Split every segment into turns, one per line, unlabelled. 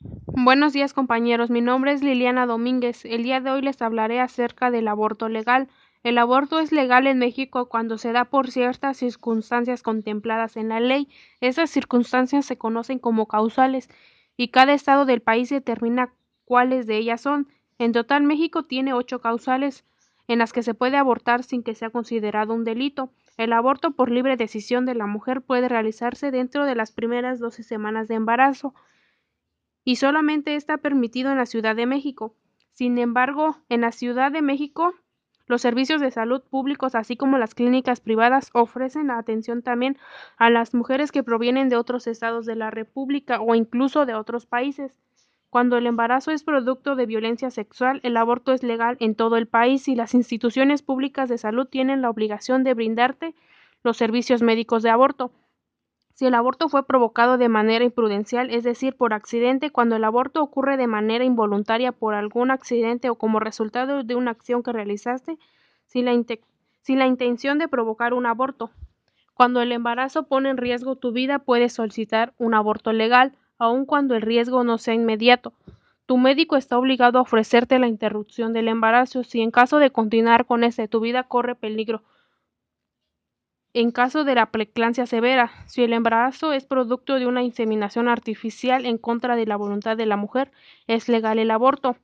Buenos días compañeros, mi nombre es Liliana Domínguez. El día de hoy les hablaré acerca del aborto legal. El aborto es legal en México cuando se da por ciertas circunstancias contempladas en la ley. Esas circunstancias se conocen como causales y cada estado del país determina cuáles de ellas son. En total México tiene ocho causales en las que se puede abortar sin que sea considerado un delito. El aborto por libre decisión de la mujer puede realizarse dentro de las primeras doce semanas de embarazo y solamente está permitido en la Ciudad de México. Sin embargo, en la Ciudad de México, los servicios de salud públicos, así como las clínicas privadas, ofrecen atención también a las mujeres que provienen de otros estados de la República o incluso de otros países. Cuando el embarazo es producto de violencia sexual, el aborto es legal en todo el país y las instituciones públicas de salud tienen la obligación de brindarte los servicios médicos de aborto. Si el aborto fue provocado de manera imprudencial, es decir, por accidente, cuando el aborto ocurre de manera involuntaria por algún accidente o como resultado de una acción que realizaste sin la, intención de provocar un aborto. Cuando el embarazo pone en riesgo tu vida, puedes solicitar un aborto legal, aun cuando el riesgo no sea inmediato. Tu médico está obligado a ofrecerte la interrupción del embarazo si en caso de continuar con este tu vida corre peligro en caso de la preeclampsia severa, si el embarazo es producto de una inseminación artificial en contra de la voluntad de la mujer, es legal el aborto.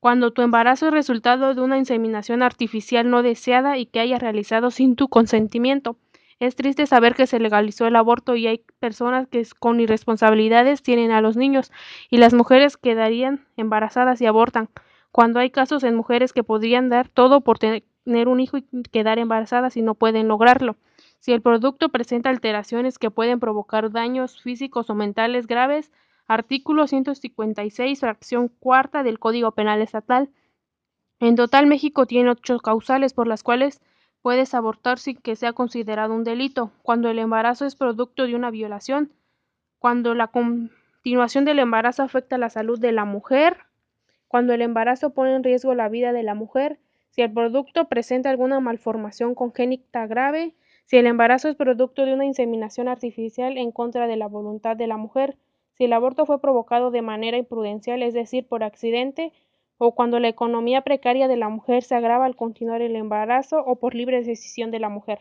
Cuando tu embarazo es resultado de una inseminación artificial no deseada y que haya realizado sin tu consentimiento. Es triste saber que se legalizó el aborto y hay personas que con irresponsabilidades tienen a los niños y las mujeres quedarían embarazadas y abortan. Cuando hay casos en mujeres que podrían dar todo por tener un hijo y quedar embarazadas y no pueden lograrlo. Si el producto presenta alteraciones que pueden provocar daños físicos o mentales graves, artículo 156, fracción cuarta del Código Penal Estatal. En total, México tiene ocho causales por las cuales puedes abortar sin que sea considerado un delito, cuando el embarazo es producto de una violación, cuando la continuación del embarazo afecta la salud de la mujer, cuando el embarazo pone en riesgo la vida de la mujer, si el producto presenta alguna malformación congénita grave, si el embarazo es producto de una inseminación artificial en contra de la voluntad de la mujer, si el aborto fue provocado de manera imprudencial, es decir, por accidente, o cuando la economía precaria de la mujer se agrava al continuar el embarazo o por libre decisión de la mujer.